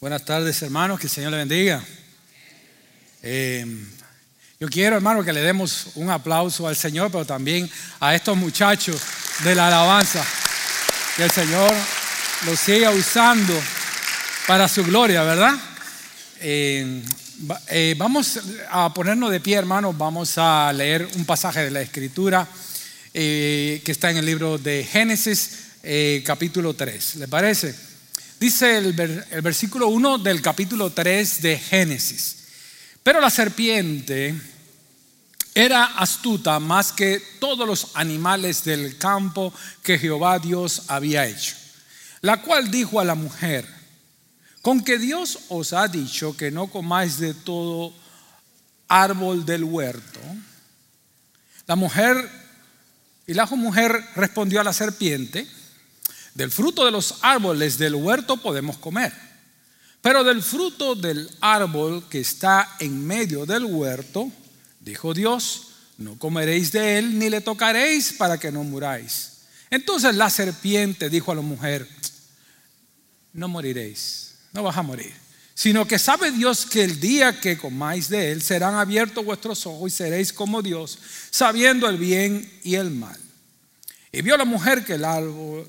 Buenas tardes, hermanos, que el Señor le bendiga. Eh, yo quiero, hermano, que le demos un aplauso al Señor, pero también a estos muchachos de la alabanza. Que el Señor los siga usando para su gloria, ¿verdad? Eh, eh, vamos a ponernos de pie, hermanos. Vamos a leer un pasaje de la Escritura que está en el libro de Génesis, capítulo 3. ¿Le parece? Dice el, versículo 1 del capítulo 3 de Génesis. Pero la serpiente era astuta más que todos los animales del campo que Jehová Dios había hecho. La cual dijo a la mujer, con que Dios os ha dicho que no comáis de todo árbol del huerto. La mujer y la mujer respondió a la serpiente, del fruto de los árboles del huerto podemos comer, pero del fruto del árbol que está en medio del huerto, dijo Dios, no comeréis de él ni le tocaréis para que no muráis. Entonces la serpiente dijo a la mujer, no moriréis, no vas a morir, sino que sabe Dios que el día que comáis de él serán abiertos vuestros ojos y seréis como Dios, sabiendo el bien y el mal. Y vio la mujer que el árbol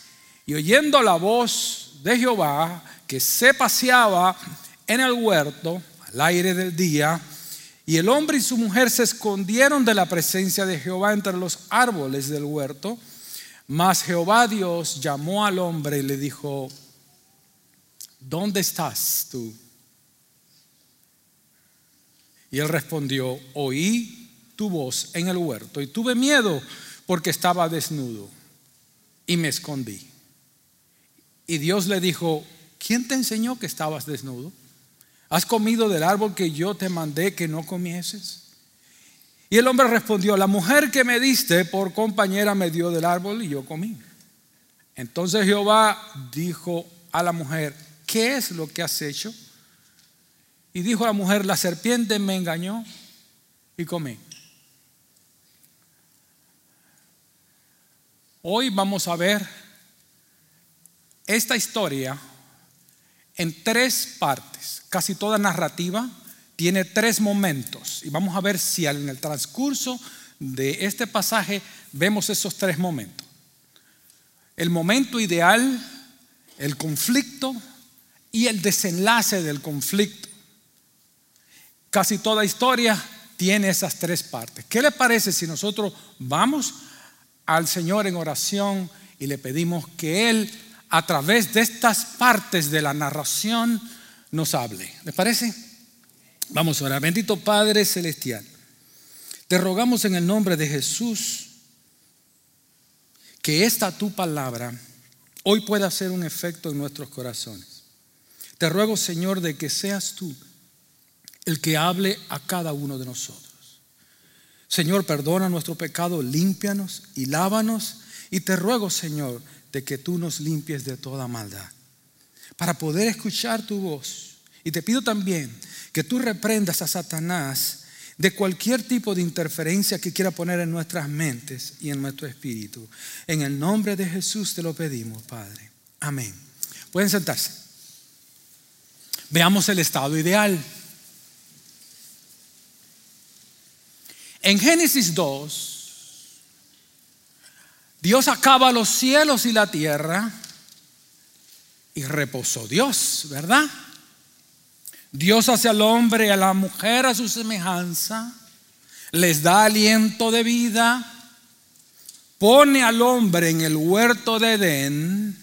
Y oyendo la voz de Jehová que se paseaba en el huerto al aire del día, y el hombre y su mujer se escondieron de la presencia de Jehová entre los árboles del huerto. Mas Jehová Dios llamó al hombre y le dijo, ¿dónde estás tú? Y él respondió, oí tu voz en el huerto y tuve miedo porque estaba desnudo y me escondí. Y Dios le dijo, ¿quién te enseñó que estabas desnudo? ¿Has comido del árbol que yo te mandé que no comieses? Y el hombre respondió, la mujer que me diste por compañera me dio del árbol y yo comí. Entonces Jehová dijo a la mujer, ¿qué es lo que has hecho? Y dijo a la mujer, la serpiente me engañó y comí. Hoy vamos a ver esta historia en tres partes, casi toda narrativa, tiene tres momentos. Y vamos a ver si en el transcurso de este pasaje vemos esos tres momentos. El momento ideal, el conflicto y el desenlace del conflicto. Casi toda historia tiene esas tres partes. ¿Qué le parece si nosotros vamos al Señor en oración y le pedimos que Él a través de estas partes de la narración nos hable. ¿Les parece? Vamos ahora. Bendito Padre Celestial, te rogamos en el nombre de Jesús que esta tu palabra hoy pueda hacer un efecto en nuestros corazones. Te ruego, Señor, de que seas tú el que hable a cada uno de nosotros. Señor, perdona nuestro pecado, límpianos y lávanos. Y te ruego, Señor, de que tú nos limpies de toda maldad, para poder escuchar tu voz. Y te pido también que tú reprendas a Satanás de cualquier tipo de interferencia que quiera poner en nuestras mentes y en nuestro espíritu. En el nombre de Jesús te lo pedimos, Padre. Amén. Pueden sentarse. Veamos el estado ideal. En Génesis 2, Dios acaba los cielos y la tierra y reposó Dios, ¿verdad? Dios hace al hombre y a la mujer a su semejanza, les da aliento de vida, pone al hombre en el huerto de Edén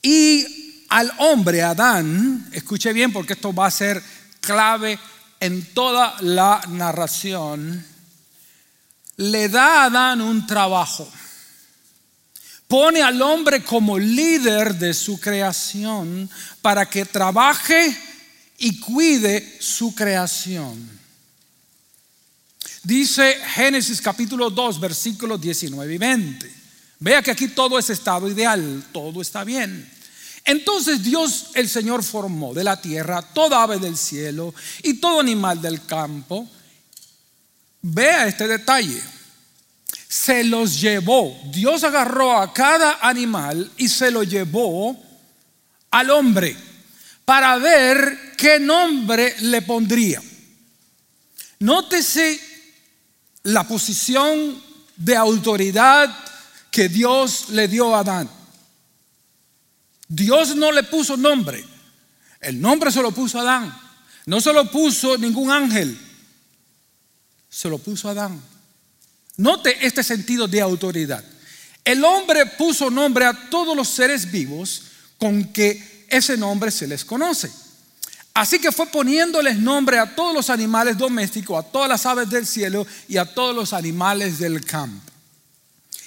y al hombre, Adán, escuche bien porque esto va a ser clave en toda la narración, le da a Adán un trabajo pone al hombre como líder de su creación para que trabaje y cuide su creación. Dice Génesis capítulo 2, versículos 19 y 20. Vea que aquí todo es estado ideal, todo está bien. Entonces Dios el Señor formó de la tierra toda ave del cielo y todo animal del campo. Vea este detalle. Se los llevó. Dios agarró a cada animal y se lo llevó al hombre para ver qué nombre le pondría. Nótese la posición de autoridad que Dios le dio a Adán. Dios no le puso nombre. El nombre se lo puso Adán. No se lo puso ningún ángel. Se lo puso Adán. Note este sentido de autoridad. El hombre puso nombre a todos los seres vivos con que ese nombre se les conoce. Así que fue poniéndoles nombre a todos los animales domésticos, a todas las aves del cielo y a todos los animales del campo.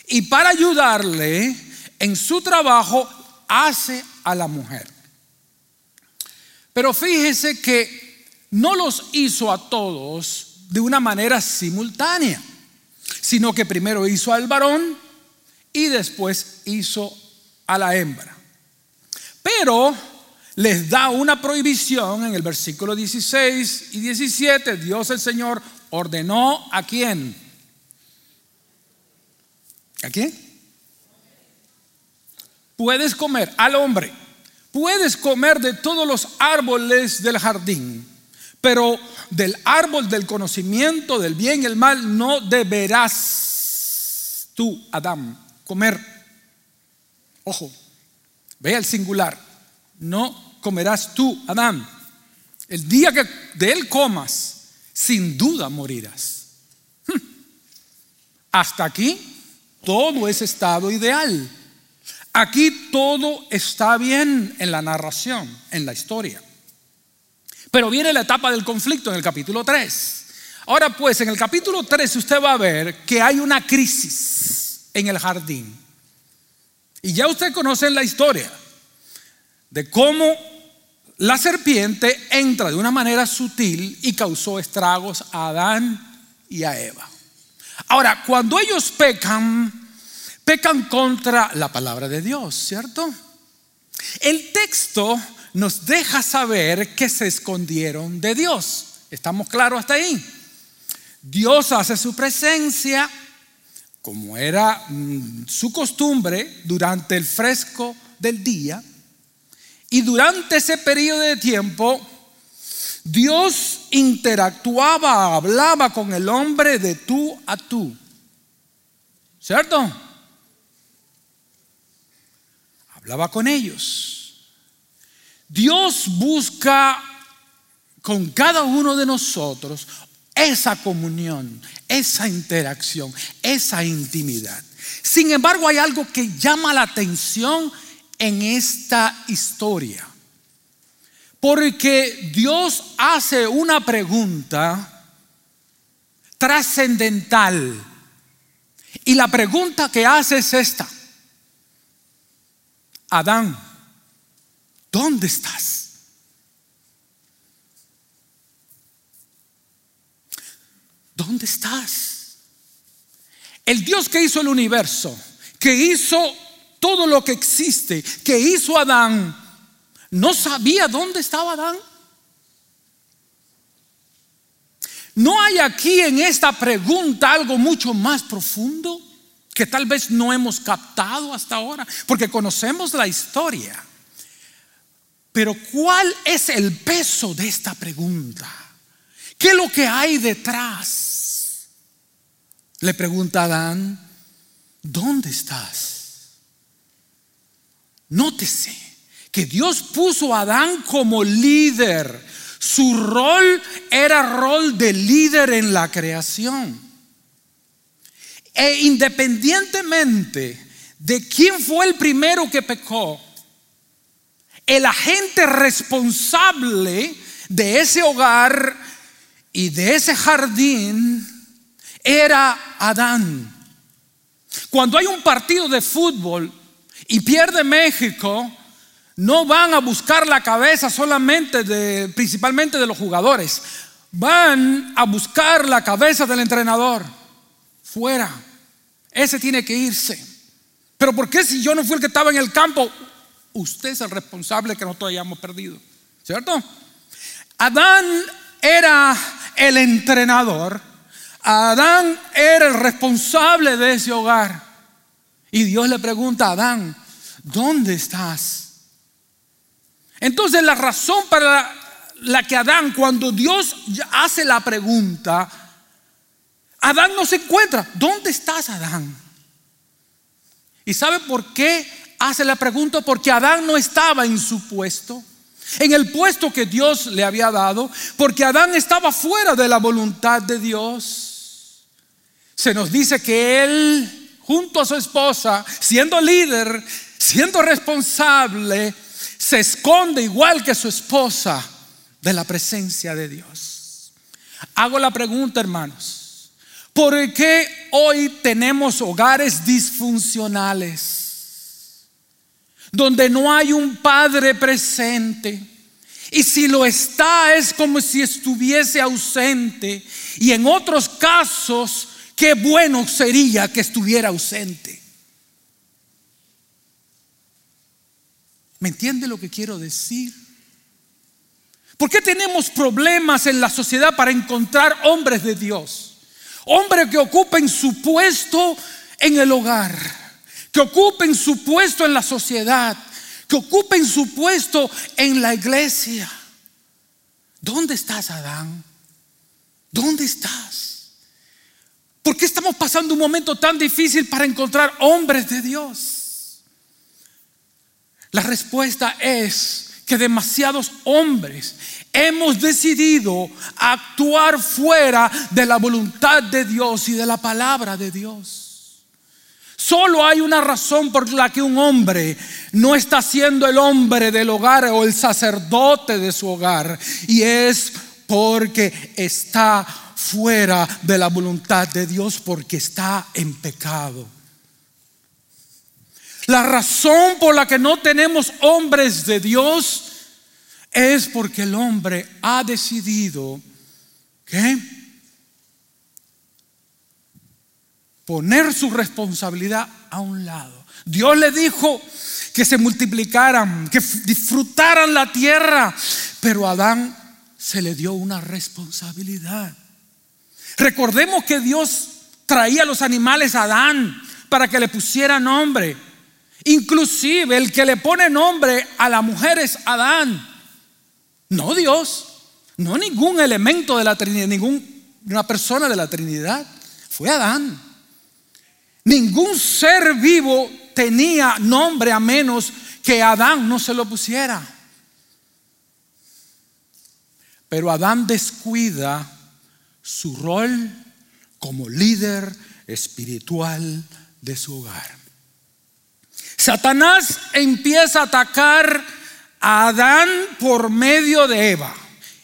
Y para ayudarle en su trabajo, hace a la mujer. Pero fíjese que no los hizo a todos de una manera simultánea, sino que primero hizo al varón y después hizo a la hembra. Pero les da una prohibición en el versículo 16 y 17. Dios el Señor ordenó a quién. ¿A quién? Puedes comer al hombre. Puedes comer de todos los árboles del jardín, pero del árbol del conocimiento del bien y el mal no deberás tú, Adán, comer. Ojo, vea el singular. No comerás tú, Adán. El día que de él comas, sin duda morirás. Hmm. Hasta aquí todo es estado ideal. Aquí todo está bien en la narración, en la historia. Pero viene la etapa del conflicto en el capítulo 3. Ahora pues, en el capítulo 3 usted va a ver que hay una crisis en el jardín. Y ya usted conoce la historia de cómo la serpiente entra de una manera sutil y causó estragos a Adán y a Eva. Ahora, cuando ellos pecan, pecan contra la palabra de Dios, ¿cierto? El texto nos deja saber que se escondieron de Dios. ¿Estamos claros hasta ahí? Dios hace su presencia, como era mm, su costumbre, durante el fresco del día y durante ese periodo de tiempo, Dios interactuaba, hablaba con el hombre de tú a tú. ¿Cierto? Hablaba con ellos. Dios busca con cada uno de nosotros esa comunión, esa interacción, esa intimidad. Sin embargo, hay algo que llama la atención en esta historia. Porque Dios hace una pregunta trascendental. Y la pregunta que hace es esta. Adán, ¿dónde estás? ¿Dónde estás? El Dios que hizo el universo, que hizo todo lo que existe que hizo Adán, no sabía dónde estaba Adán. ¿No hay aquí en esta pregunta algo mucho más profundo que tal vez no hemos captado hasta ahora? Porque conocemos la historia. Pero ¿cuál es el peso de esta pregunta? ¿Qué es lo que hay detrás? Le pregunta Adán, ¿dónde estás? Nótese que Dios puso a Adán como líder. Su rol era rol de líder en la creación. E independientemente de quién fue el primero que pecó, el agente responsable de ese hogar y de ese jardín era Adán. Cuando hay un partido de fútbol y pierde México, no van a buscar la cabeza solamente de, principalmente de los jugadores, van a buscar la cabeza del entrenador. Fuera. Ese tiene que irse. Pero ¿por qué si yo no fui el que estaba en el campo? Usted es el responsable que nosotros hayamos perdido. ¿Cierto? Adán era el entrenador. Adán era el responsable de ese hogar. Y Dios le pregunta a Adán, ¿dónde estás? Entonces la razón para la, que Adán, cuando Dios hace la pregunta, Adán no se encuentra. ¿Dónde estás, Adán? ¿Y sabe por qué hace la pregunta? Porque Adán no estaba en su puesto, en el puesto que Dios le había dado, porque Adán estaba fuera de la voluntad de Dios. Se nos dice que él, junto a su esposa, siendo líder, siendo responsable, se esconde igual que su esposa de la presencia de Dios. Hago la pregunta, hermanos, ¿por qué hoy tenemos hogares disfuncionales? Donde no hay un padre presente. Y si lo está es como si estuviese ausente. Y en otros casos, qué bueno sería que estuviera ausente. ¿Me entiende lo que quiero decir? ¿Por qué tenemos problemas en la sociedad para encontrar hombres de Dios? Hombres que ocupen su puesto en el hogar, que ocupen su puesto en la sociedad, que ocupen su puesto en la iglesia. ¿Dónde estás, Adán? ¿Dónde estás? ¿Por qué estamos pasando un momento tan difícil para encontrar hombres de Dios? La respuesta es que demasiados hombres hemos decidido actuar fuera de la voluntad de Dios y de la palabra de Dios. Solo hay una razón por la que un hombre no está siendo el hombre del hogar o el sacerdote de su hogar y es porque está fuera de la voluntad de Dios porque está en pecado. La razón por la que no tenemos hombres de Dios es porque el hombre ha decidido que poner su responsabilidad a un lado. Dios le dijo que se multiplicaran, que disfrutaran la tierra, pero a Adán se le dio una responsabilidad. Recordemos que Dios traía los animales a Adán para que le pusiera nombre. Inclusive el que le pone nombre a la mujer es Adán. No Dios, no ningún elemento de la Trinidad, ninguna persona de la Trinidad. Fue Adán. Ningún ser vivo tenía nombre a menos que Adán no se lo pusiera. Pero Adán descuida su rol como líder espiritual de su hogar. Satanás empieza a atacar a Adán por medio de Eva.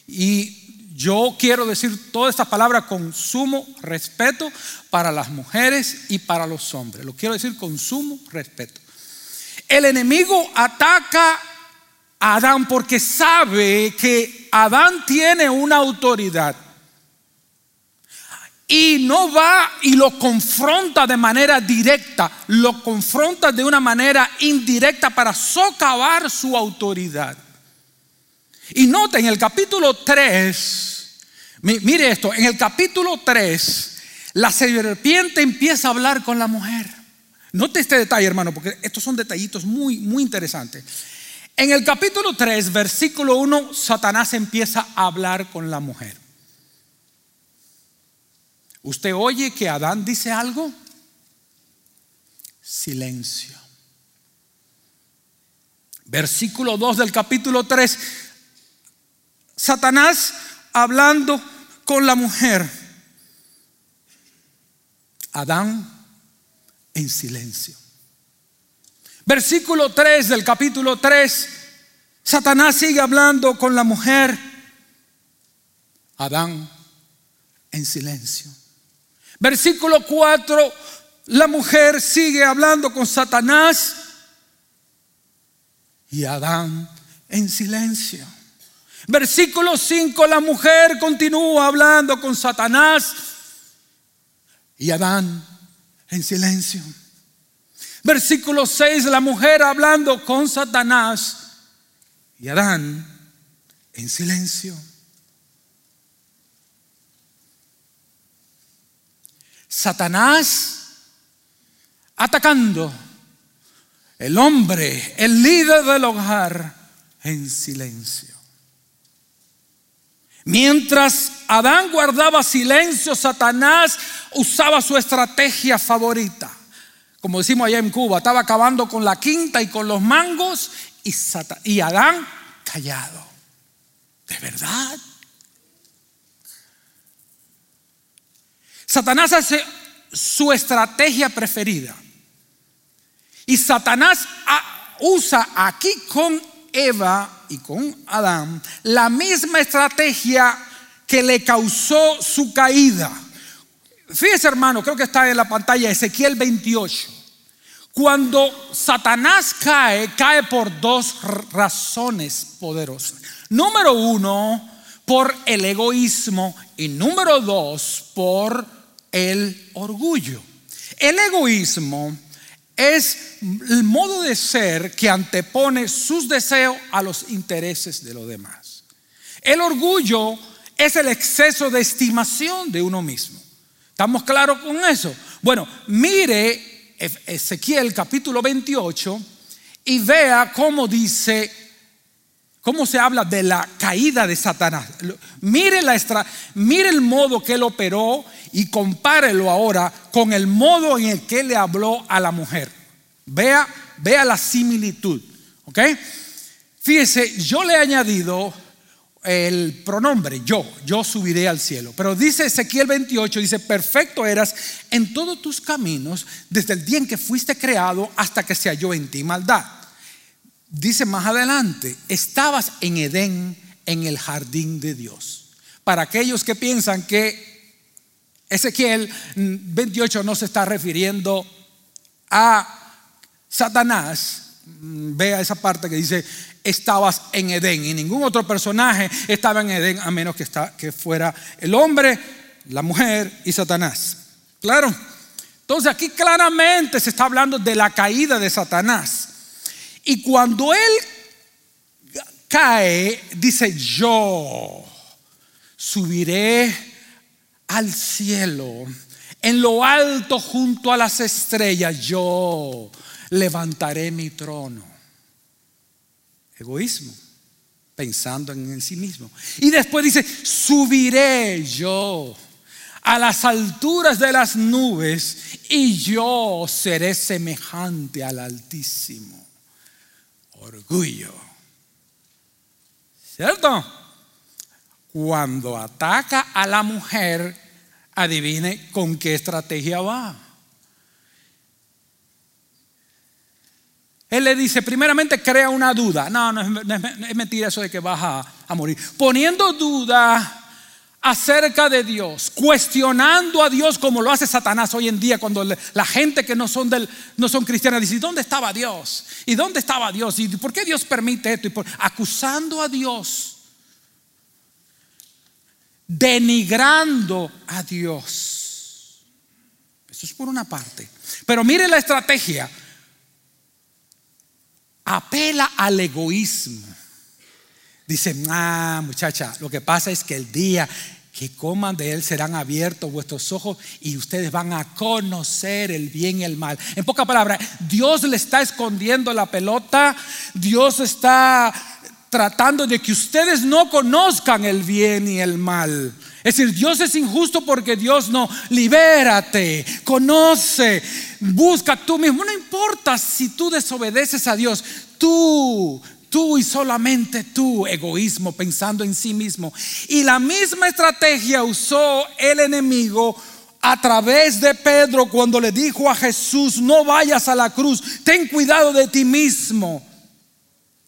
Y yo quiero decir toda esta palabra con sumo respeto para las mujeres y para los hombres. Lo quiero decir con sumo respeto. El enemigo ataca a Adán porque sabe que Adán tiene una autoridad y no va y lo confronta de manera directa, lo confronta de una manera indirecta para socavar su autoridad. Y nota en el capítulo 3, mire esto, en el capítulo 3, la serpiente empieza a hablar con la mujer. Note este detalle, hermano, porque estos son detallitos muy, muy interesantes. En el capítulo 3, versículo 1, Satanás empieza a hablar con la mujer. ¿Usted oye que Adán dice algo? Silencio. Versículo 2 del capítulo 3. Satanás hablando con la mujer. Adán en silencio. Versículo 3 del capítulo 3. Satanás sigue hablando con la mujer. Adán en silencio. Versículo 4, la mujer sigue hablando con Satanás y Adán en silencio. Versículo 5, la mujer continúa hablando con Satanás y Adán en silencio. Versículo 6, la mujer hablando con Satanás y Adán en silencio. Satanás atacando el hombre, el líder del hogar, en silencio. Mientras Adán guardaba silencio, Satanás usaba su estrategia favorita. Como decimos allá en Cuba, estaba acabando con la quinta y con los mangos y, Adán callado. ¿De verdad? Satanás hace su estrategia preferida. Y Satanás usa aquí con Eva y con Adán la misma estrategia que le causó su caída. Fíjese hermano, creo que está en la pantalla Ezequiel 28. Cuando Satanás cae, cae por dos razones poderosas. Número uno, por el egoísmo y número dos, por el orgullo. El egoísmo es el modo de ser que antepone sus deseos a los intereses de los demás. El orgullo es el exceso de estimación de uno mismo. ¿Estamos claros con eso? Bueno, mire Ezequiel capítulo 28 y vea cómo dice, cómo se habla de la caída de Satanás. Mire, la mire el modo que él operó y compárelo ahora con el modo en el que le habló a la mujer. Vea, vea la similitud. ¿Ok? Fíjese, yo le he añadido el pronombre yo, yo subiré al cielo. Pero dice Ezequiel 28, dice, perfecto eras en todos tus caminos desde el día en que fuiste creado hasta que se halló en ti maldad. Dice más adelante, estabas en Edén, en el jardín de Dios. Para aquellos que piensan que Ezequiel 28 no se está refiriendo a Satanás. Vea esa parte que dice, estabas en Edén. Y ningún otro personaje estaba en Edén a menos que, que fuera el hombre, la mujer y Satanás. Claro. Entonces aquí claramente se está hablando de la caída de Satanás. Y cuando él cae, dice, yo subiré al cielo, en lo alto junto a las estrellas, yo levantaré mi trono. Egoísmo, pensando en sí mismo. Y después dice, subiré yo a las alturas de las nubes y yo seré semejante al Altísimo. Orgullo. ¿Cierto? Cuando ataca a la mujer, adivine con qué estrategia va. Él le dice, primeramente crea una duda. No, no es, mentira eso de que vas a, morir. Poniendo duda acerca de Dios, cuestionando a Dios como lo hace Satanás hoy en día cuando la gente que no son, del, no son cristianas dice, ¿dónde estaba Dios? ¿Y dónde estaba Dios? ¿Y por qué Dios permite esto? Y acusando a Dios denigrando a Dios. Eso es por una parte. Pero mire la estrategia. Apela al egoísmo. Dice, ah, muchacha, lo que pasa es que el día que coman de él serán abiertos vuestros ojos y ustedes van a conocer el bien y el mal. En pocas palabras, Dios le está escondiendo la pelota, Dios está tratando de que ustedes no conozcan el bien y el mal. Es decir, Dios es injusto porque Dios no, libérate, conoce, busca tú mismo. No importa si tú desobedeces a Dios, tú, tú y solamente tú, egoísmo, pensando en sí mismo. Y la misma estrategia usó el enemigo a través de Pedro cuando le dijo a Jesús, no vayas a la cruz, ten cuidado de ti mismo.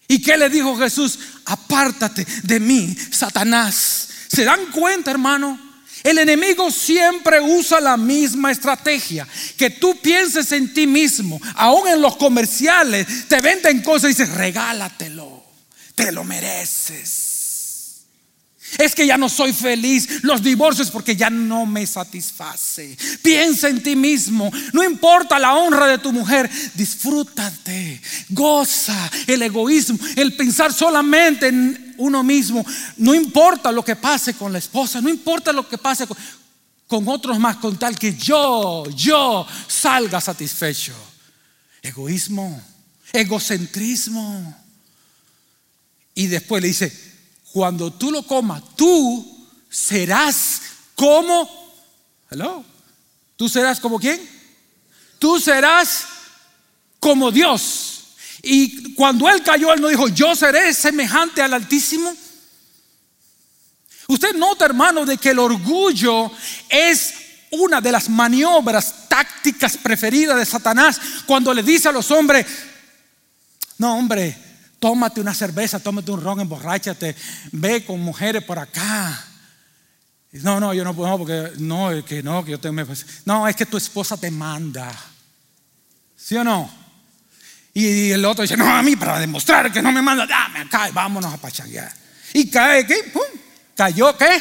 ¿Y qué le dijo Jesús? Apártate de mí, Satanás. ¿Se dan cuenta, hermano? El enemigo siempre usa la misma estrategia. Que tú pienses en ti mismo. Aún en los comerciales te venden cosas y dices, regálatelo. Te lo mereces. Es que ya no soy feliz. Los divorcios porque ya no me satisface. Piensa en ti mismo. No importa la honra de tu mujer. Disfrútate. Goza el egoísmo. El pensar solamente en uno mismo. No importa lo que pase con la esposa. No importa lo que pase con, otros más. Con tal que yo, yo salga satisfecho. Egoísmo. Egocentrismo. Y después le dice, cuando tú lo comas, tú serás como, hello, tú serás como quién? Tú serás como Dios. Y cuando él cayó, él no dijo, yo seré semejante al Altísimo. Usted nota, hermano, de que el orgullo es una de las maniobras tácticas preferidas de Satanás cuando le dice a los hombres, no, hombre, tómate una cerveza, tómate un ron, emborráchate, ve con mujeres por acá. No, no, yo no puedo, porque no, es que no, que yo tengo. No, es que tu esposa te manda. ¿Sí o no? Y el otro dice, no, a mí para demostrar que no me manda, dame acá y vámonos a pachanguear. Y cae, ¿qué? ¡Pum! ¿Cayó qué?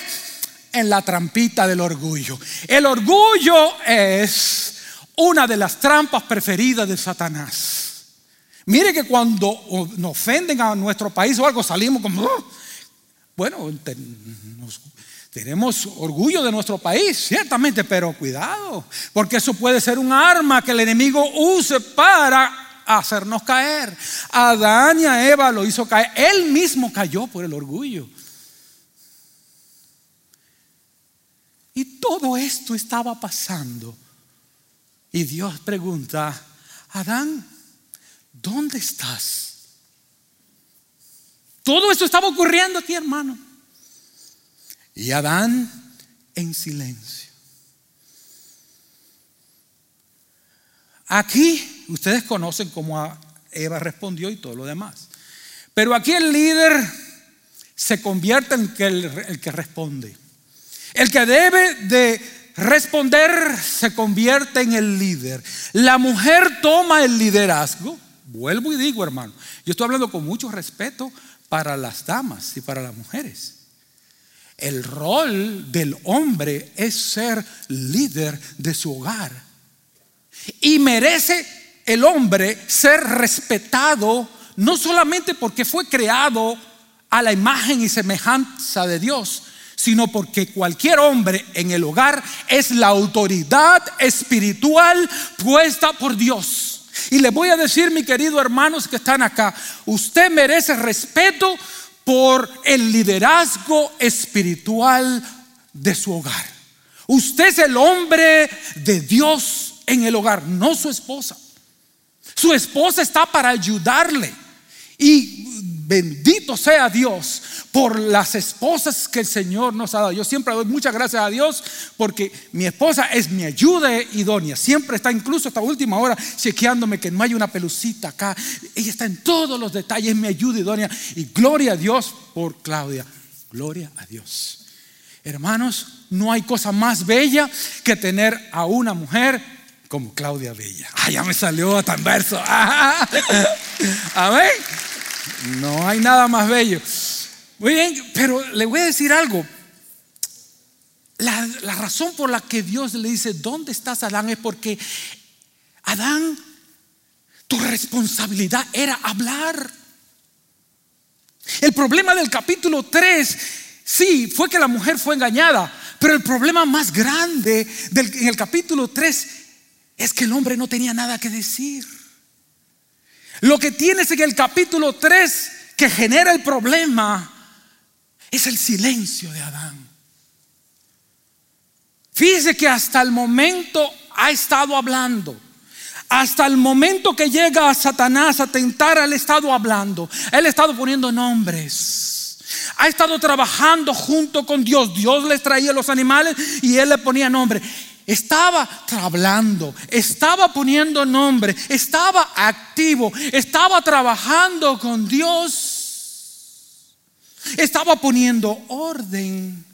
En la trampita del orgullo. El orgullo es una de las trampas preferidas de Satanás. Mire que cuando nos ofenden a nuestro país o algo salimos como, oh". bueno, tenemos orgullo de nuestro país, ciertamente, pero cuidado, porque eso puede ser un arma que el enemigo use para hacernos caer. Adán y Eva lo hizo caer, él mismo cayó por el orgullo. Y todo esto estaba pasando. Y Dios pregunta, Adán, ¿dónde estás? Todo esto estaba ocurriendo aquí, hermano. Y Adán en silencio. Aquí ustedes conocen cómo Eva respondió y todo lo demás. Pero aquí el líder se convierte en el, que responde. El que debe de responder se convierte en el líder. La mujer toma el liderazgo Vuelvo y digo, hermano, yo estoy hablando con mucho respeto para las damas y para las mujeres. El rol del hombre es ser líder de su hogar. Y merece el hombre ser respetado no solamente porque fue creado a la imagen y semejanza de Dios, sino porque cualquier hombre en el hogar es la autoridad espiritual puesta por Dios. Y le voy a decir, mi querido hermanos que están acá, usted merece respeto por el liderazgo espiritual de su hogar. Usted es el hombre de Dios en el hogar, no su esposa. Su esposa está para ayudarle. Y bendito sea Dios por las esposas que el Señor nos ha dado. Yo siempre doy muchas gracias a Dios porque mi esposa es mi ayuda idónea. Siempre está incluso hasta última hora chequeándome que no hay una pelucita acá. Ella está en todos los detalles, mi ayuda idónea. Y gloria a Dios por Claudia. Gloria a Dios. Hermanos, no hay cosa más bella que tener a una mujer como Claudia Bella. Ah, ya me salió tan verso. Amén. No hay nada más bello. Muy bien, pero le voy a decir algo. La, razón por la que Dios le dice, ¿dónde estás Adán? Es porque Adán, tu responsabilidad era hablar. El problema del capítulo 3, sí, fue que la mujer fue engañada, pero el problema más grande del, en el capítulo 3 es que el hombre no tenía nada que decir. Lo que tienes en el capítulo 3 que genera el problema es el silencio de Adán. Fíjese que hasta el momento ha estado hablando. Hasta el momento que llega a Satanás a tentar, él ha estado hablando. Él ha estado poniendo nombres. Ha estado trabajando junto con Dios. Dios les traía los animales y él le ponía nombre. Estaba hablando, estaba poniendo nombre, estaba activo, estaba trabajando con Dios, estaba poniendo orden.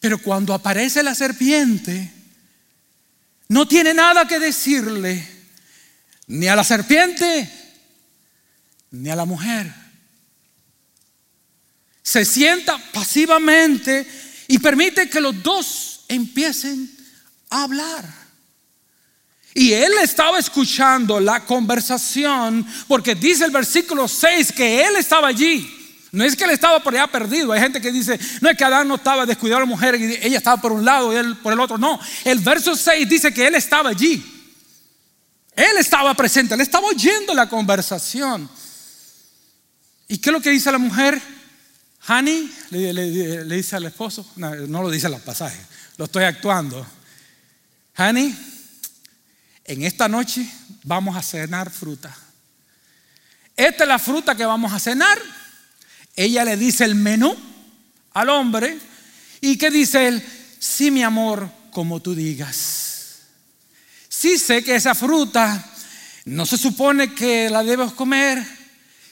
Pero cuando aparece la serpiente, no tiene nada que decirle ni a la serpiente ni a la mujer. Se sienta pasivamente y permite que los dos empiecen a hablar. Y él estaba escuchando la conversación porque dice el versículo 6 que él estaba allí. No es que él estaba por allá perdido. Hay gente que dice, no es que Adán no estaba descuidado a la mujer y ella estaba por un lado y él por el otro. No, el verso 6 dice que él estaba allí. Él estaba presente, él estaba oyendo la conversación. ¿Y qué es lo que dice la mujer? Honey, le, dice al esposo, no, lo dice en los pasajes, lo estoy actuando. Honey, en esta noche vamos a cenar fruta. Esta es la fruta que vamos a cenar. Ella le dice el menú al hombre. ¿Y qué dice él? Sí, mi amor, como tú digas. Sí sé que esa fruta no se supone que la debes comer.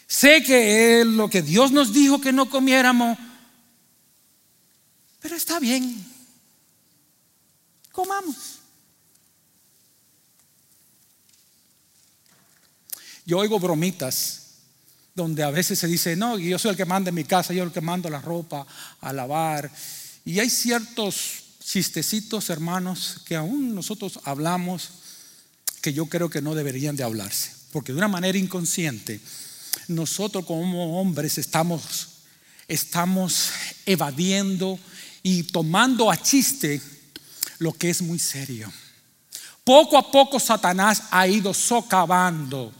Sé que es lo que Dios nos dijo que no comiéramos. Pero está bien. Comamos. Yo oigo bromitas donde a veces se dice, no, yo soy el que manda en mi casa, yo soy el que mando la ropa a lavar. Y hay ciertos chistecitos, hermanos, que aún nosotros hablamos que yo creo que no deberían de hablarse. Porque de una manera inconsciente, nosotros como hombres estamos, estamos evadiendo y tomando a chiste lo que es muy serio. Poco a poco Satanás ha ido socavando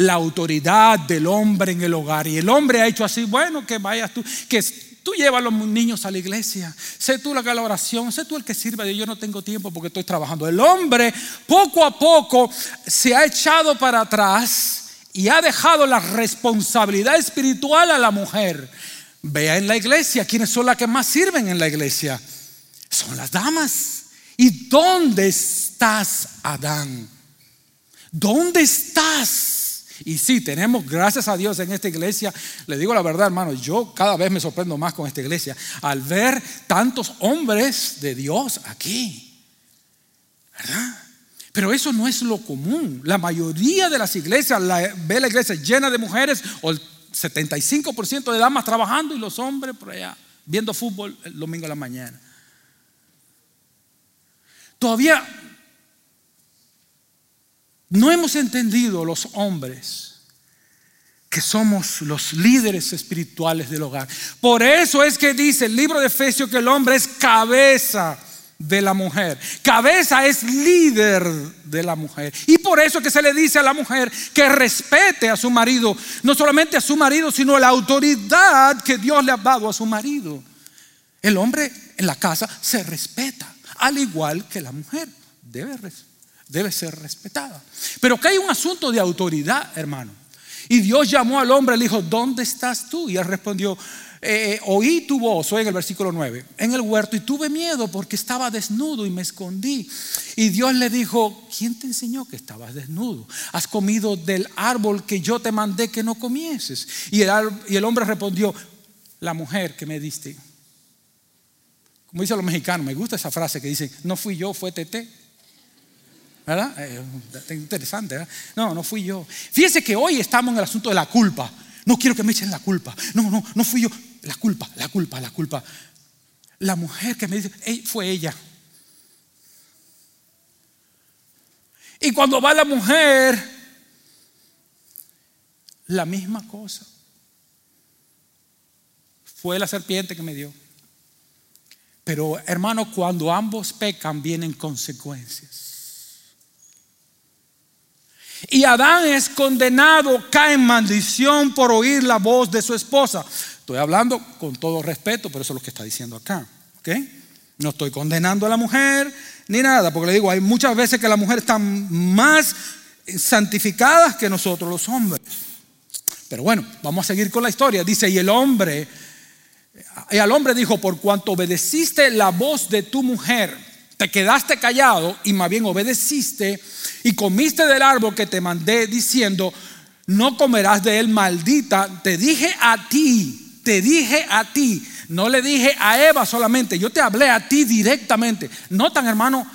la autoridad del hombre en el hogar. Y el hombre ha hecho así, bueno, que vayas tú, que tú llevas a los niños a la iglesia, sé tú la que la oración, sé tú el que sirve, yo no tengo tiempo porque estoy trabajando. El hombre poco a poco se ha echado para atrás y ha dejado la responsabilidad espiritual a la mujer. Vea en la iglesia, ¿quiénes son las que más sirven en la iglesia? Son las damas. ¿Y dónde estás, Adán? ¿Dónde estás? Y sí, tenemos, gracias a Dios en esta iglesia, le digo la verdad, hermano, yo cada vez me sorprendo más con esta iglesia al ver tantos hombres de Dios aquí. ¿Verdad? Pero eso no es lo común. La mayoría de las iglesias ve la iglesia llena de mujeres o el 75% de damas trabajando y los hombres por allá viendo fútbol el domingo a la mañana. Todavía no hemos entendido los hombres que somos los líderes espirituales del hogar. Por eso es que dice el libro de Efesios que el hombre es cabeza de la mujer. Cabeza es líder de la mujer. Y por eso que se le dice a la mujer que respete a su marido, no solamente a su marido, sino a la autoridad que Dios le ha dado a su marido. El hombre en la casa se respeta, al igual que la mujer debe respetar debe ser respetada. Pero que hay un asunto de autoridad, hermano. Y Dios llamó al hombre, le dijo, ¿dónde estás tú? Y él respondió, eh, eh, oí tu voz, oí en el versículo 9, en el huerto y tuve miedo porque estaba desnudo y me escondí. Y Dios le dijo, ¿quién te enseñó que estabas desnudo? Has comido del árbol que yo te mandé que no comieses. Y el, y el hombre respondió, la mujer que me diste. Como dicen los mexicanos, me gusta esa frase que dice, no fui yo, fue Tete. ¿Verdad? Eh, interesante, ¿verdad? No, no fui yo. Fíjese que hoy estamos en el asunto de la culpa. No quiero que me echen la culpa. No, no, no fui yo. La culpa, la culpa, la culpa. La mujer que me dice, fue ella. Y cuando va la mujer, la misma cosa. Fue la serpiente que me dio. Pero hermano, cuando ambos pecan vienen consecuencias. Y Adán es condenado, cae en maldición por oír la voz de su esposa. Estoy hablando con todo respeto, pero eso es lo que está diciendo acá. No estoy condenando a la mujer ni nada, porque le digo, hay muchas veces que las mujeres están más santificadas que nosotros los hombres. Pero bueno, vamos a seguir con la historia. Dice, y el hombre, y al hombre dijo, por cuanto obedeciste la voz de tu mujer, te quedaste callado y más bien obedeciste y comiste del árbol que te mandé diciendo, no comerás de él, maldita, te dije a ti, te dije a ti, No le dije a Eva solamente, yo te hablé a ti directamente. Notan, hermano,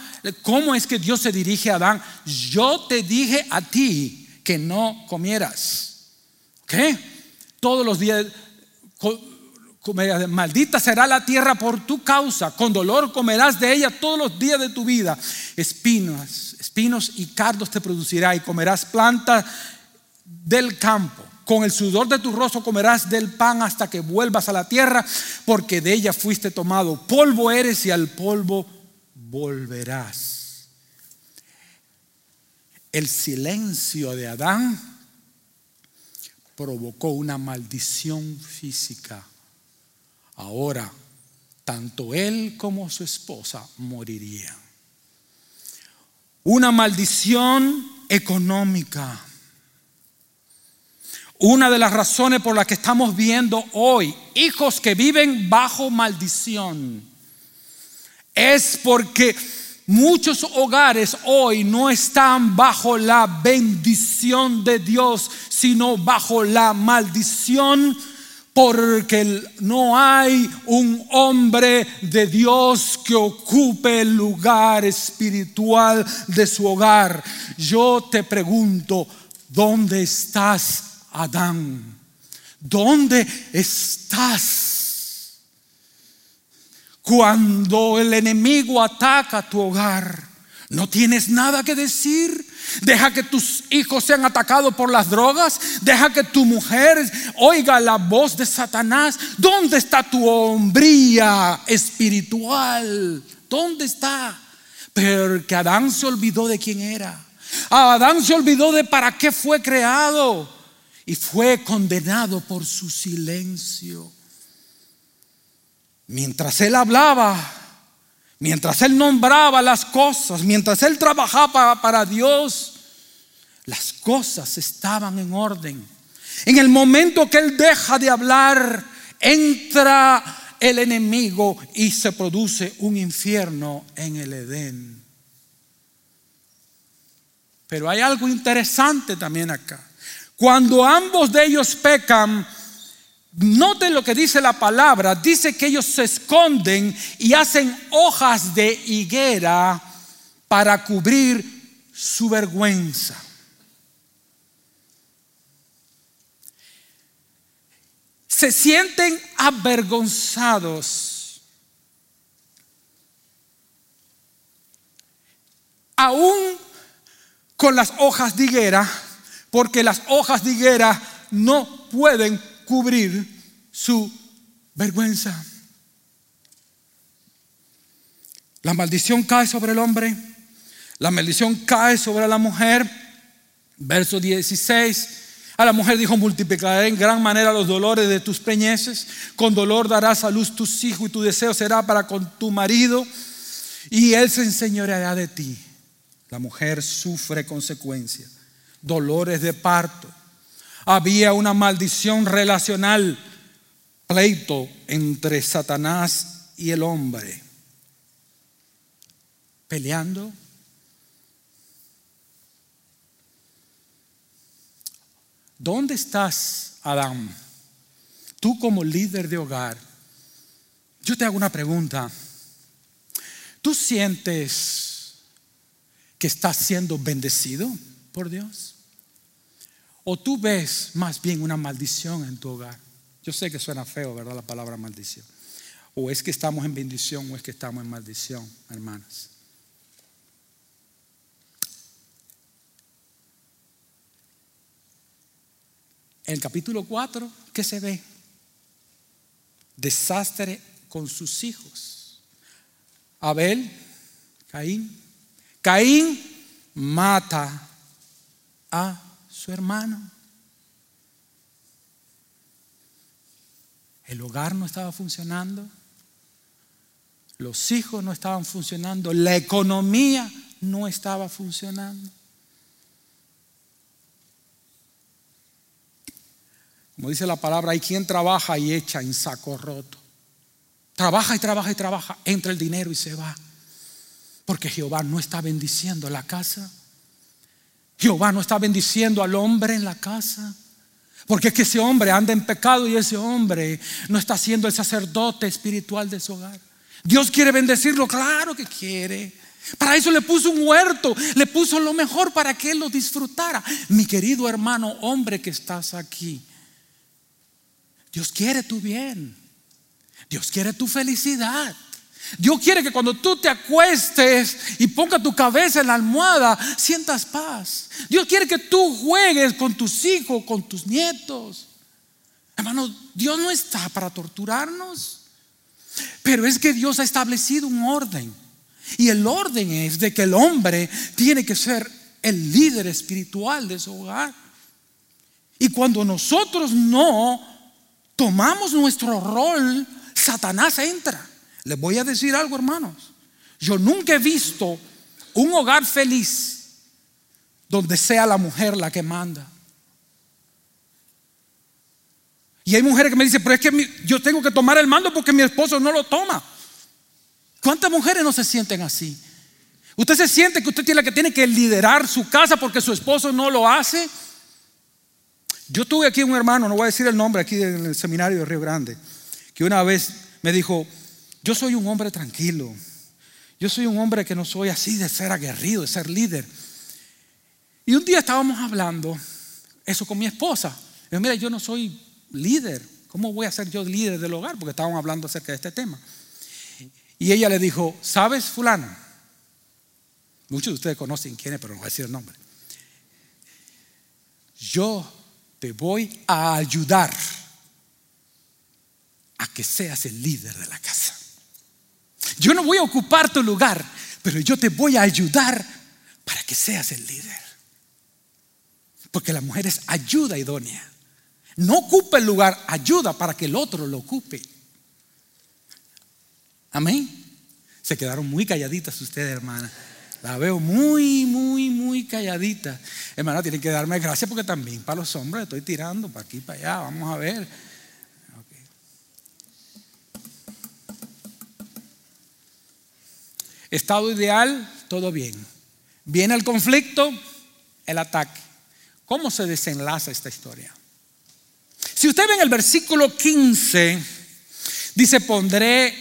cómo es que Dios se dirige a Adán. Yo te dije a ti que no comieras. ¿Ok? Todos los días Maldita será la tierra por tu causa, con dolor comerás de ella todos los días de tu vida. Espinos, espinos y cardos te producirá y comerás plantas del campo. Con el sudor de tu rostro comerás del pan hasta que vuelvas a la tierra, porque de ella fuiste tomado. Polvo eres y al polvo volverás. El silencio de Adán provocó una maldición física Ahora, tanto él como su esposa morirían. Una maldición económica. Una de las razones por las que estamos viendo hoy hijos que viven bajo maldición es porque muchos hogares hoy no están bajo la bendición de Dios, sino bajo la maldición porque no hay un hombre de Dios que ocupe el lugar espiritual de su hogar. Yo te pregunto, ¿dónde estás, Adán? ¿Dónde estás? Cuando el enemigo ataca tu hogar, ¿no tienes nada que decir? Deja que tus hijos sean atacados por las drogas. Deja que tu mujer oiga la voz de Satanás. ¿Dónde está tu hombría espiritual? ¿Dónde está? Porque Adán se olvidó de quién era. Adán se olvidó de para qué fue creado. Y fue condenado por su silencio. Mientras él hablaba, Mientras él nombraba las cosas, mientras él trabajaba para Dios, las cosas estaban en orden. En el momento que él deja de hablar, entra el enemigo y se produce un infierno en el Edén. Pero hay algo interesante también acá. Cuando ambos de ellos pecan, Noten lo que dice la palabra. Dice que ellos se esconden y hacen hojas de higuera para cubrir su vergüenza. Se sienten avergonzados. Aún con las hojas de higuera, porque las hojas de higuera no pueden cubrir su vergüenza. La maldición cae sobre el hombre, la maldición cae sobre la mujer. Verso 16. A la mujer dijo, multiplicaré en gran manera los dolores de tus preñeces, con dolor darás a luz tus hijos y tu deseo será para con tu marido y él se enseñoreará de ti. La mujer sufre consecuencias, dolores de parto, había una maldición relacional, pleito entre Satanás y el hombre, peleando. ¿Dónde estás, Adán? Tú como líder de hogar. Yo te hago una pregunta. ¿Tú sientes que estás siendo bendecido por Dios? O tú ves más bien una maldición en tu hogar. Yo sé que suena feo, ¿verdad? La palabra maldición. O es que estamos en bendición o es que estamos en maldición, hermanas. En el capítulo 4, ¿qué se ve? Desastre con sus hijos. Abel, Caín. Caín mata a su hermano. El hogar no estaba funcionando, los hijos no estaban funcionando, la economía no estaba funcionando. Como dice la palabra, hay quien trabaja y echa en saco roto. Trabaja y trabaja y trabaja, entra el dinero y se va. Porque Jehová no está bendiciendo la casa. Jehová no está bendiciendo al hombre en la casa. Porque es que ese hombre anda en pecado y ese hombre no está siendo el sacerdote espiritual de su hogar. Dios quiere bendecirlo, claro que quiere. Para eso le puso un huerto, le puso lo mejor para que él lo disfrutara. Mi querido hermano, hombre que estás aquí, Dios quiere tu bien. Dios quiere tu felicidad. Dios quiere que cuando tú te acuestes y ponga tu cabeza en la almohada, sientas paz. Dios quiere que tú juegues con tus hijos, con tus nietos. Hermano, Dios no está para torturarnos, pero es que Dios ha establecido un orden. Y el orden es de que el hombre tiene que ser el líder espiritual de su hogar. Y cuando nosotros no tomamos nuestro rol, Satanás entra. Les voy a decir algo, hermanos. Yo nunca he visto un hogar feliz donde sea la mujer la que manda. Y hay mujeres que me dicen, pero es que yo tengo que tomar el mando porque mi esposo no lo toma. ¿Cuántas mujeres no se sienten así? ¿Usted se siente que usted tiene que, que liderar su casa porque su esposo no lo hace? Yo tuve aquí un hermano, no voy a decir el nombre aquí en el seminario de Río Grande, que una vez me dijo, yo soy un hombre tranquilo. Yo soy un hombre que no soy así de ser aguerrido, de ser líder. Y un día estábamos hablando eso con mi esposa. Y mira, yo no soy líder. ¿Cómo voy a ser yo líder del hogar? Porque estábamos hablando acerca de este tema. Y ella le dijo, ¿sabes, fulano? Muchos de ustedes conocen quién es, pero no voy a decir el nombre. Yo te voy a ayudar a que seas el líder de la casa. Yo no voy a ocupar tu lugar, pero yo te voy a ayudar para que seas el líder. Porque la mujer es ayuda idónea. No ocupa el lugar, ayuda para que el otro lo ocupe. Amén. Se quedaron muy calladitas ustedes, hermana. La veo muy, muy, muy calladita. Hermana, tienen que darme gracias porque también para los hombres estoy tirando para aquí, para allá. Vamos a ver. Estado ideal, todo bien. Viene el conflicto, el ataque. ¿Cómo se desenlaza esta historia? Si usted ve en el versículo 15, dice, pondré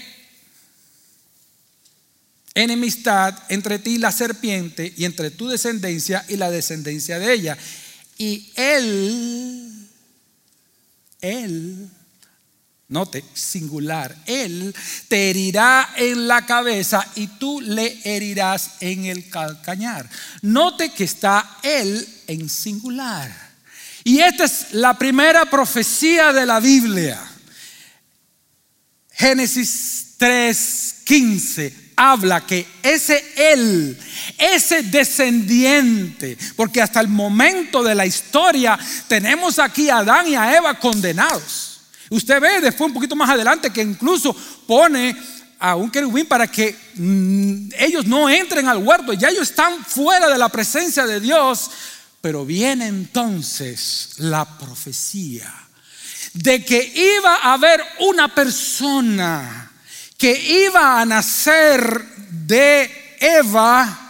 enemistad entre ti y la serpiente y entre tu descendencia y la descendencia de ella. Y él, él Note, singular. Él te herirá en la cabeza y tú le herirás en el calcañar. Note que está Él en singular. Y esta es la primera profecía de la Biblia. Génesis 3:15 habla que ese Él, ese descendiente, porque hasta el momento de la historia tenemos aquí a Adán y a Eva condenados. Usted ve después un poquito más adelante que incluso pone a un querubín para que mm, ellos no entren al huerto, ya ellos están fuera de la presencia de Dios, pero viene entonces la profecía de que iba a haber una persona que iba a nacer de Eva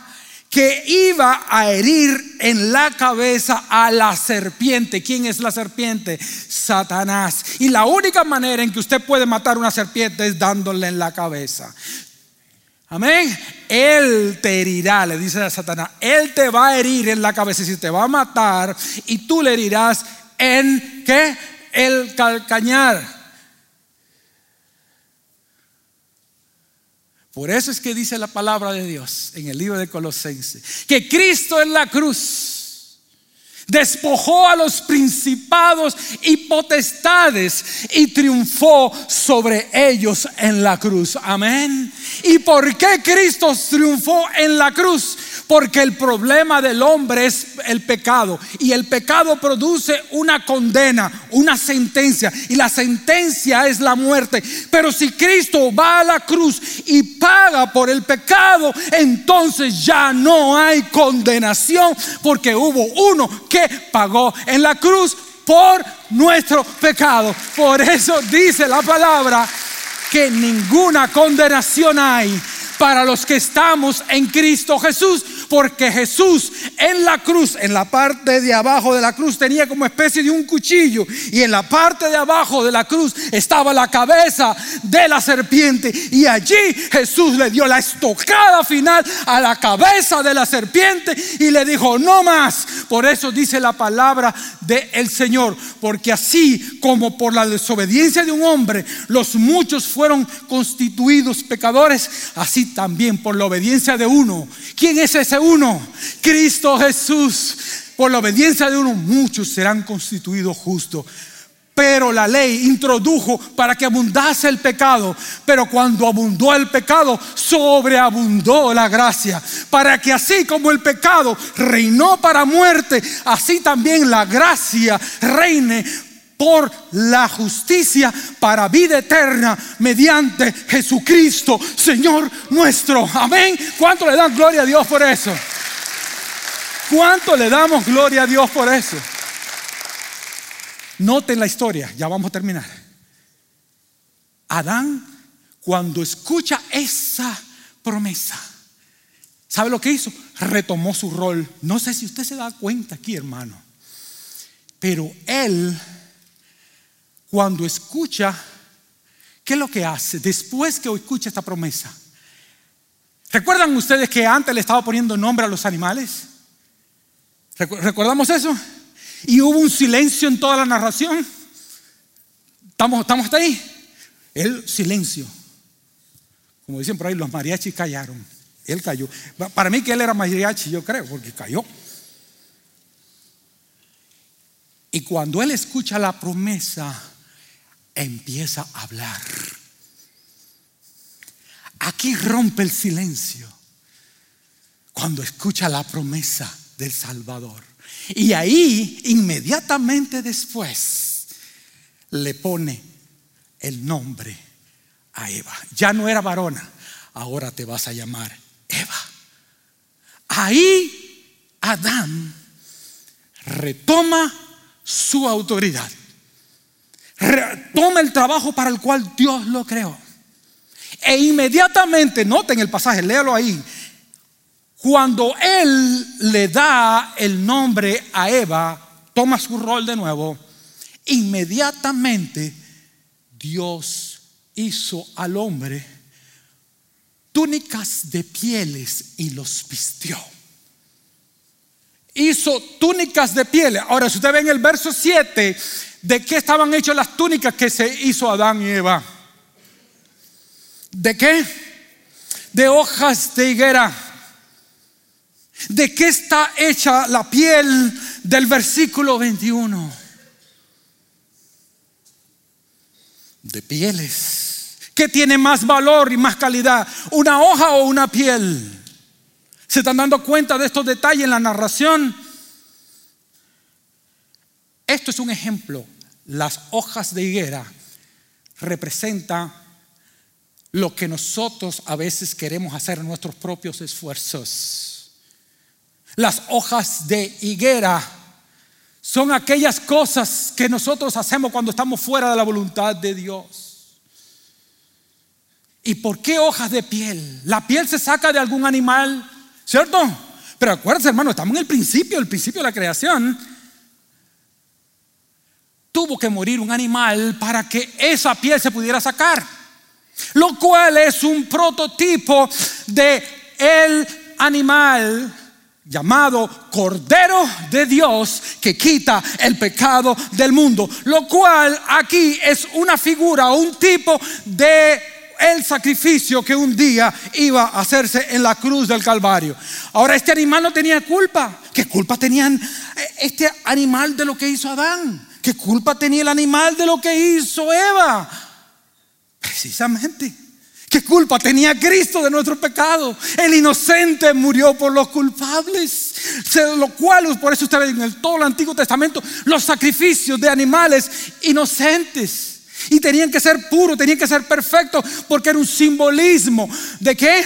que iba a herir en la cabeza a la serpiente. ¿Quién es la serpiente? Satanás. Y la única manera en que usted puede matar una serpiente es dándole en la cabeza. Amén. Él te herirá, le dice a Satanás. Él te va a herir en la cabeza y si te va a matar y tú le herirás en qué? El calcañar. Por eso es que dice la palabra de Dios en el libro de Colosenses, que Cristo en la cruz despojó a los principados y potestades y triunfó sobre ellos en la cruz. Amén. ¿Y por qué Cristo triunfó en la cruz? Porque el problema del hombre es el pecado. Y el pecado produce una condena, una sentencia. Y la sentencia es la muerte. Pero si Cristo va a la cruz y paga por el pecado, entonces ya no hay condenación. Porque hubo uno que pagó en la cruz por nuestro pecado. Por eso dice la palabra que ninguna condenación hay para los que estamos en Cristo Jesús porque Jesús en la cruz, en la parte de abajo de la cruz, tenía como especie de un cuchillo y en la parte de abajo de la cruz estaba la cabeza de la serpiente y allí Jesús le dio la estocada final a la cabeza de la serpiente y le dijo, no más. Por eso dice la palabra del Señor, porque así como por la desobediencia de un hombre los muchos fueron constituidos pecadores, así también por la obediencia de uno. ¿Quién es ese uno? Cristo Jesús. Por la obediencia de uno muchos serán constituidos justos. Pero la ley introdujo para que abundase el pecado. Pero cuando abundó el pecado, sobreabundó la gracia. Para que así como el pecado reinó para muerte, así también la gracia reine por la justicia para vida eterna mediante Jesucristo, Señor nuestro. Amén. ¿Cuánto le dan gloria a Dios por eso? ¿Cuánto le damos gloria a Dios por eso? Noten la historia, ya vamos a terminar. Adán, cuando escucha esa promesa, ¿sabe lo que hizo? Retomó su rol. No sé si usted se da cuenta aquí, hermano, pero él, cuando escucha, ¿qué es lo que hace? Después que escucha esta promesa, ¿recuerdan ustedes que antes le estaba poniendo nombre a los animales? ¿Recordamos eso? Y hubo un silencio en toda la narración. ¿Estamos, estamos hasta ahí? El silencio. Como dicen por ahí, los mariachis callaron. Él cayó. Para mí que él era mariachi, yo creo, porque cayó. Y cuando él escucha la promesa, empieza a hablar. Aquí rompe el silencio. Cuando escucha la promesa del Salvador. Y ahí, inmediatamente después, le pone el nombre a Eva. Ya no era varona, ahora te vas a llamar Eva. Ahí Adán retoma su autoridad. Retoma el trabajo para el cual Dios lo creó. E inmediatamente, noten el pasaje, léalo ahí. Cuando él le da el nombre a Eva, toma su rol de nuevo, inmediatamente Dios hizo al hombre túnicas de pieles y los vistió. Hizo túnicas de pieles. Ahora, si usted ve en el verso 7, ¿de qué estaban hechas las túnicas que se hizo Adán y Eva? ¿De qué? De hojas de higuera. ¿De qué está hecha la piel del versículo 21? De pieles. ¿Qué tiene más valor y más calidad? ¿Una hoja o una piel? ¿Se están dando cuenta de estos detalles en la narración? Esto es un ejemplo. Las hojas de higuera representan lo que nosotros a veces queremos hacer en nuestros propios esfuerzos. Las hojas de higuera son aquellas cosas que nosotros hacemos cuando estamos fuera de la voluntad de Dios. ¿Y por qué hojas de piel? La piel se saca de algún animal, ¿cierto? Pero acuérdense, hermano, estamos en el principio, el principio de la creación. Tuvo que morir un animal para que esa piel se pudiera sacar. Lo cual es un prototipo de el animal llamado Cordero de Dios que quita el pecado del mundo, lo cual aquí es una figura o un tipo de el sacrificio que un día iba a hacerse en la cruz del Calvario. Ahora este animal no tenía culpa. ¿Qué culpa tenían eh, este animal de lo que hizo Adán? ¿Qué culpa tenía el animal de lo que hizo Eva? Precisamente ¿Qué culpa tenía Cristo de nuestro pecado? El inocente murió por los culpables. Lo cual, por eso usted ve en el, todo el Antiguo Testamento los sacrificios de animales inocentes. Y tenían que ser puros, tenían que ser perfectos, porque era un simbolismo de qué?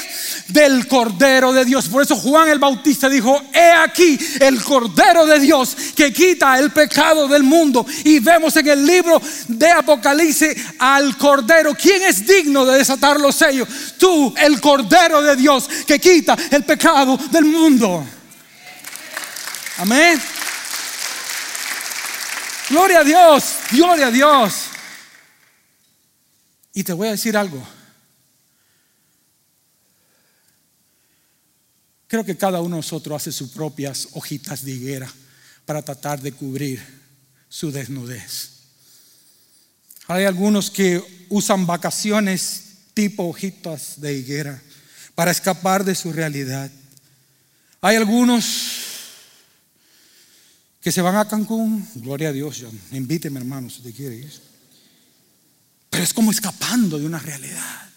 del Cordero de Dios. Por eso Juan el Bautista dijo, he aquí el Cordero de Dios que quita el pecado del mundo. Y vemos en el libro de Apocalipsis al Cordero. ¿Quién es digno de desatar los sellos? Tú, el Cordero de Dios que quita el pecado del mundo. Amén. Gloria a Dios, gloria a Dios. Y te voy a decir algo. Creo que cada uno de nosotros hace sus propias hojitas de higuera para tratar de cubrir su desnudez. Hay algunos que usan vacaciones tipo hojitas de higuera para escapar de su realidad. Hay algunos que se van a Cancún, gloria a Dios, invíteme hermano si te quiere ir. Pero es como escapando de una realidad.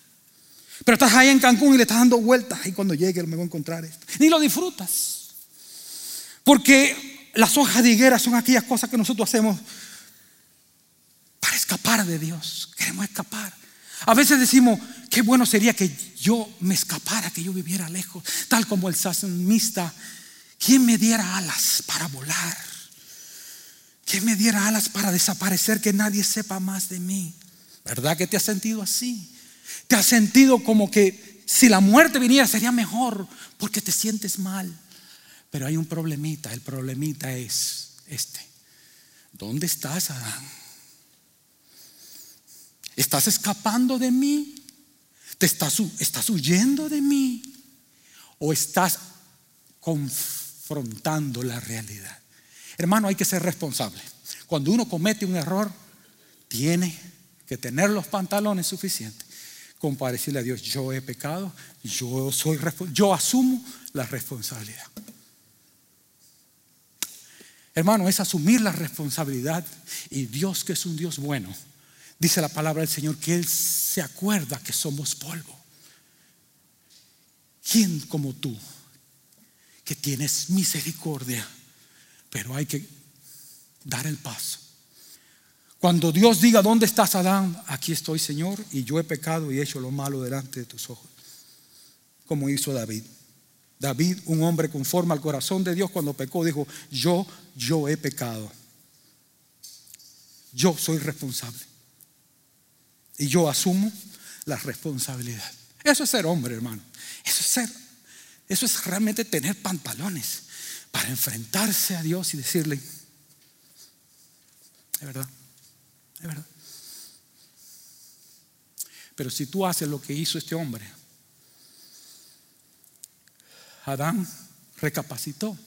Pero estás ahí en Cancún y le estás dando vueltas y cuando llegue me voy a encontrar esto. Ni lo disfrutas. Porque las hojas de higuera son aquellas cosas que nosotros hacemos para escapar de Dios. Queremos escapar. A veces decimos, qué bueno sería que yo me escapara, que yo viviera lejos, tal como el salmista. ¿Quién me diera alas para volar? ¿Quién me diera alas para desaparecer, que nadie sepa más de mí? ¿Verdad que te has sentido así? Te has sentido como que si la muerte viniera sería mejor porque te sientes mal. Pero hay un problemita. El problemita es este. ¿Dónde estás, Adán? ¿Estás escapando de mí? ¿Te estás, estás huyendo de mí? ¿O estás confrontando la realidad? Hermano, hay que ser responsable. Cuando uno comete un error, tiene que tener los pantalones suficientes como para a Dios, yo he pecado, yo soy yo asumo la responsabilidad. Hermano, es asumir la responsabilidad y Dios que es un Dios bueno, dice la palabra del Señor que Él se acuerda que somos polvo. ¿Quién como tú que tienes misericordia? Pero hay que dar el paso. Cuando Dios diga, ¿dónde estás, Adán? Aquí estoy, Señor, y yo he pecado y he hecho lo malo delante de tus ojos. Como hizo David. David, un hombre conforme al corazón de Dios, cuando pecó, dijo, yo, yo he pecado. Yo soy responsable. Y yo asumo la responsabilidad. Eso es ser hombre, hermano. Eso es ser, eso es realmente tener pantalones para enfrentarse a Dios y decirle, de verdad, es verdad. Pero si tú haces lo que hizo este hombre, Adán recapacitó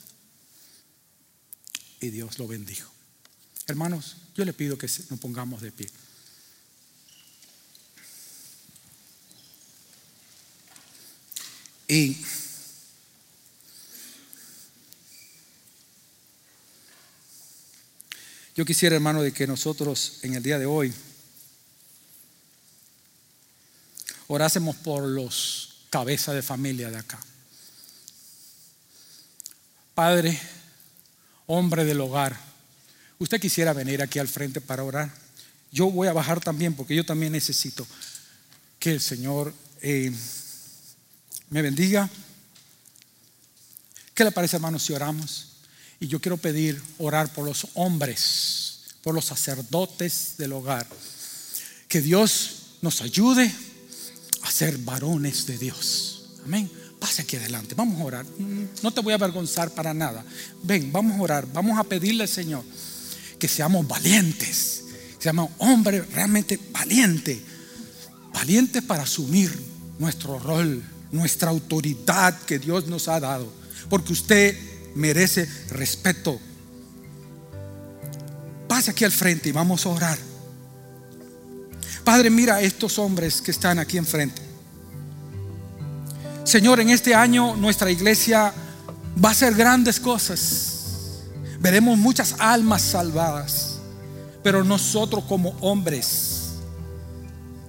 y Dios lo bendijo. Hermanos, yo le pido que nos pongamos de pie. Y Yo quisiera, hermano, de que nosotros en el día de hoy orásemos por los cabezas de familia de acá. Padre, hombre del hogar, usted quisiera venir aquí al frente para orar. Yo voy a bajar también porque yo también necesito que el Señor eh, me bendiga. ¿Qué le parece, hermano, si oramos? Y yo quiero pedir, orar por los hombres, por los sacerdotes del hogar. Que Dios nos ayude a ser varones de Dios. Amén. Pase aquí adelante. Vamos a orar. No te voy a avergonzar para nada. Ven, vamos a orar. Vamos a pedirle al Señor que seamos valientes. Que seamos hombres realmente valientes. Valientes para asumir nuestro rol, nuestra autoridad que Dios nos ha dado. Porque usted merece respeto. Pase aquí al frente y vamos a orar. Padre, mira a estos hombres que están aquí enfrente. Señor, en este año nuestra iglesia va a hacer grandes cosas. Veremos muchas almas salvadas. Pero nosotros como hombres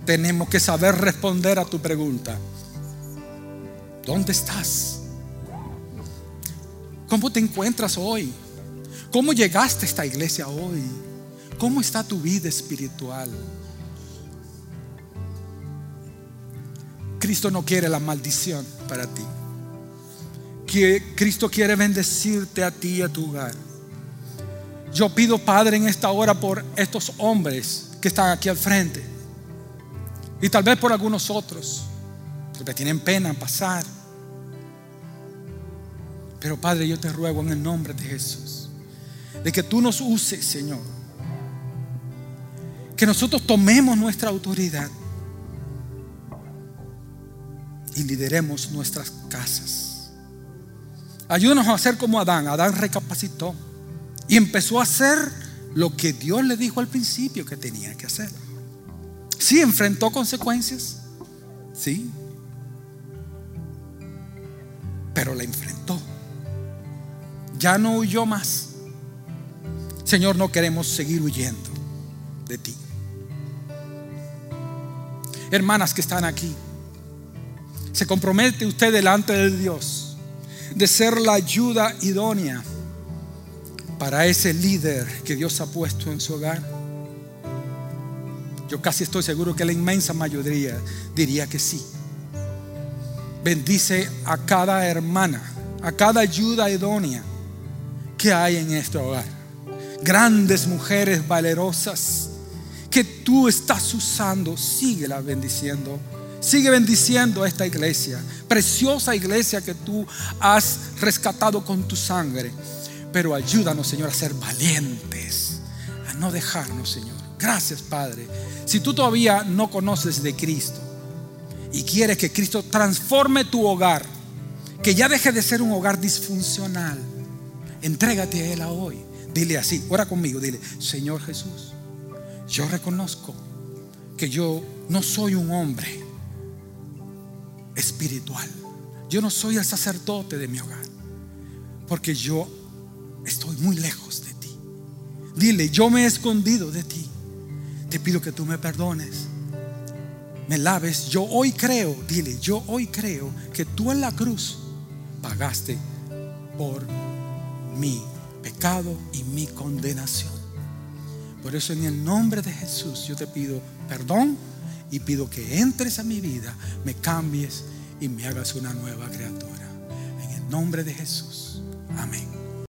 tenemos que saber responder a tu pregunta. ¿Dónde estás? ¿Cómo te encuentras hoy? ¿Cómo llegaste a esta iglesia hoy? ¿Cómo está tu vida espiritual? Cristo no quiere la maldición para ti. Cristo quiere bendecirte a ti y a tu hogar. Yo pido, Padre, en esta hora por estos hombres que están aquí al frente. Y tal vez por algunos otros, que tienen pena en pasar. Pero Padre, yo te ruego en el nombre de Jesús, de que tú nos uses, Señor. Que nosotros tomemos nuestra autoridad y lideremos nuestras casas. Ayúdanos a hacer como Adán. Adán recapacitó y empezó a hacer lo que Dios le dijo al principio que tenía que hacer. Sí, enfrentó consecuencias. Sí. Pero la enfrentó. Ya no huyó más. Señor, no queremos seguir huyendo de ti. Hermanas que están aquí, se compromete usted delante de Dios de ser la ayuda idónea para ese líder que Dios ha puesto en su hogar? Yo casi estoy seguro que la inmensa mayoría diría que sí. Bendice a cada hermana, a cada ayuda idónea que hay en este hogar. Grandes mujeres valerosas que tú estás usando, síguela bendiciendo. Sigue bendiciendo a esta iglesia, preciosa iglesia que tú has rescatado con tu sangre. Pero ayúdanos, Señor, a ser valientes, a no dejarnos, Señor. Gracias, Padre. Si tú todavía no conoces de Cristo y quieres que Cristo transforme tu hogar, que ya deje de ser un hogar disfuncional, entrégate a Él hoy. Dile así, ora conmigo, dile, Señor Jesús, yo reconozco que yo no soy un hombre espiritual. Yo no soy el sacerdote de mi hogar, porque yo estoy muy lejos de ti. Dile, yo me he escondido de ti. Te pido que tú me perdones. Me laves. Yo hoy creo, dile, yo hoy creo que tú en la cruz pagaste por mi pecado y mi condenación. Por eso en el nombre de Jesús yo te pido perdón y pido que entres a mi vida, me cambies y me hagas una nueva criatura. En el nombre de Jesús. Amén.